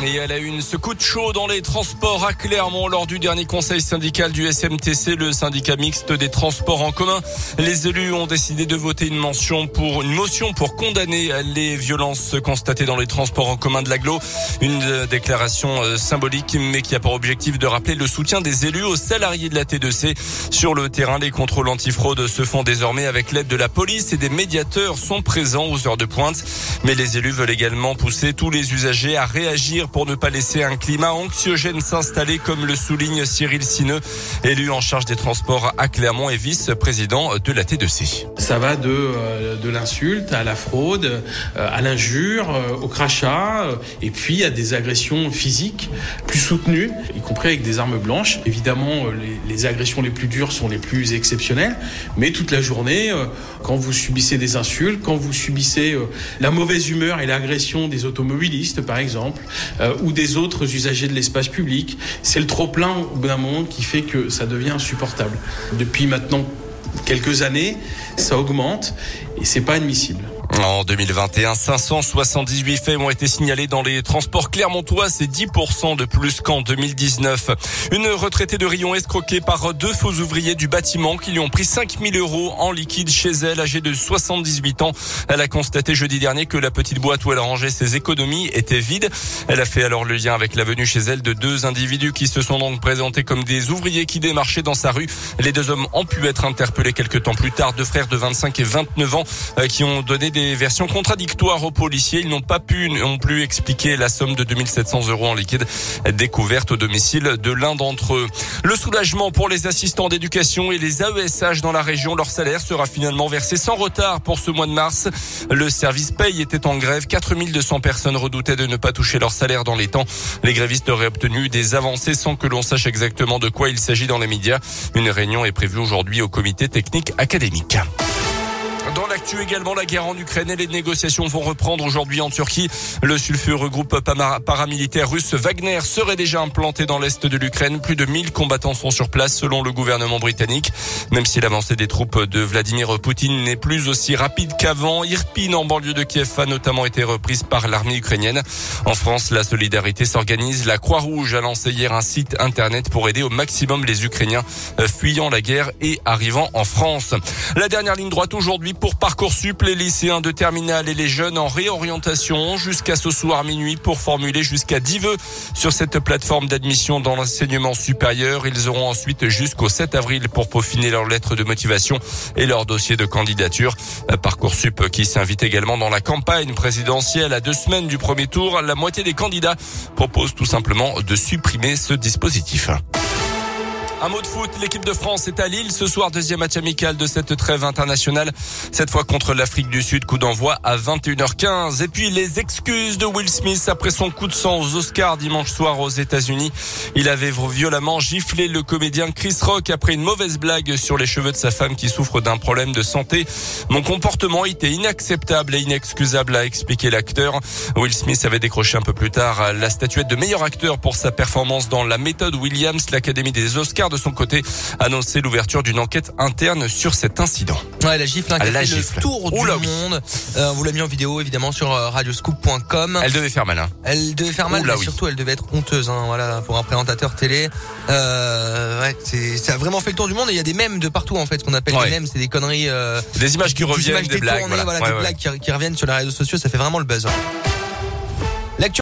Et elle a eu une coup de chaud dans les transports à Clermont lors du dernier conseil syndical du SMTC, le syndicat mixte des transports en commun. Les élus ont décidé de voter une mention pour une motion pour condamner les violences constatées dans les transports en commun de l'aglo. Une déclaration euh, symbolique, mais qui a pour objectif de rappeler le soutien des élus aux salariés de la T2C. Sur le terrain, les contrôles antifraude se font désormais avec l'aide de la police et des médiateurs sont présents aux heures de pointe. Mais les élus veulent également pousser tous les usagers à réagir pour ne pas laisser un climat anxiogène s'installer, comme le souligne Cyril Sineux, élu en charge des transports à Clermont et vice-président de la T2C. Ça va de, euh, de l'insulte à la fraude, euh, à l'injure, euh, au crachat, et puis à des agressions physiques plus soutenues, y compris avec des armes blanches. Évidemment, les, les agressions les plus dures sont les plus exceptionnelles, mais toute la journée, quand vous subissez des insultes, quand vous subissez la mauvaise humeur et l'agression des automobilistes, par exemple, euh, ou des autres usagers de l'espace public. C'est le trop-plein au bout d'un moment qui fait que ça devient insupportable. Depuis maintenant quelques années, ça augmente et c'est pas admissible. En 2021, 578 faits ont été signalés dans les transports clermontois. C'est 10% de plus qu'en 2019. Une retraitée de Rion escroquée par deux faux ouvriers du bâtiment qui lui ont pris 5000 euros en liquide chez elle, âgée de 78 ans. Elle a constaté jeudi dernier que la petite boîte où elle rangé ses économies était vide. Elle a fait alors le lien avec la venue chez elle de deux individus qui se sont donc présentés comme des ouvriers qui démarchaient dans sa rue. Les deux hommes ont pu être interpellés quelques temps plus tard. Deux frères de 25 et 29 ans euh, qui ont donné des des versions contradictoires aux policiers. Ils n'ont pas pu non plus expliquer la somme de 2700 euros en liquide découverte au domicile de l'un d'entre eux. Le soulagement pour les assistants d'éducation et les AESH dans la région. Leur salaire sera finalement versé sans retard pour ce mois de mars. Le service paye était en grève. 4200 personnes redoutaient de ne pas toucher leur salaire dans les temps. Les grévistes auraient obtenu des avancées sans que l'on sache exactement de quoi il s'agit dans les médias. Une réunion est prévue aujourd'hui au comité technique académique. Dans l'actu également, la guerre en Ukraine et les négociations vont reprendre aujourd'hui en Turquie. Le sulfureux groupe paramilitaire russe Wagner serait déjà implanté dans l'est de l'Ukraine. Plus de 1000 combattants sont sur place selon le gouvernement britannique. Même si l'avancée des troupes de Vladimir Poutine n'est plus aussi rapide qu'avant, Irpin en banlieue de Kiev a notamment été reprise par l'armée ukrainienne. En France, la solidarité s'organise. La Croix-Rouge a lancé hier un site internet pour aider au maximum les Ukrainiens euh, fuyant la guerre et arrivant en France. La dernière ligne droite aujourd'hui pour Parcoursup, les lycéens de terminale et les jeunes en réorientation jusqu'à ce soir minuit pour formuler jusqu'à 10 vœux sur cette plateforme d'admission dans l'enseignement supérieur. Ils auront ensuite jusqu'au 7 avril pour peaufiner leur lettre de motivation et leur dossier de candidature. Parcoursup qui s'invite également dans la campagne présidentielle à deux semaines du premier tour. La moitié des candidats proposent tout simplement de supprimer ce dispositif. Un mot de foot, l'équipe de France est à Lille ce soir, deuxième match amical de cette trêve internationale. Cette fois contre l'Afrique du Sud, coup d'envoi à 21h15. Et puis les excuses de Will Smith après son coup de sang aux Oscars dimanche soir aux États-Unis. Il avait violemment giflé le comédien Chris Rock après une mauvaise blague sur les cheveux de sa femme qui souffre d'un problème de santé. Mon comportement était inacceptable et inexcusable, a expliqué l'acteur. Will Smith avait décroché un peu plus tard la statuette de meilleur acteur pour sa performance dans La méthode Williams, l'Académie des Oscars de son côté annoncé l'ouverture d'une enquête interne sur cet incident. Ouais, la gifle, hein, qui a fait le tour du monde. Euh, on vous l'a mis en vidéo évidemment sur euh, radioscoop.com. Elle devait faire mal. Hein. Elle devait faire mal, mais surtout elle devait être honteuse. Hein, voilà, pour un présentateur télé. Euh, ouais, c'est, ça a vraiment fait le tour du monde. Et il y a des mèmes de partout en fait, ce qu'on appelle des mèmes, c'est des conneries. Euh, des images qui reviennent, des, blagues, voilà. des blagues qui, qui, reviennent sur les réseaux sociaux. Ça fait vraiment le buzz. Hein.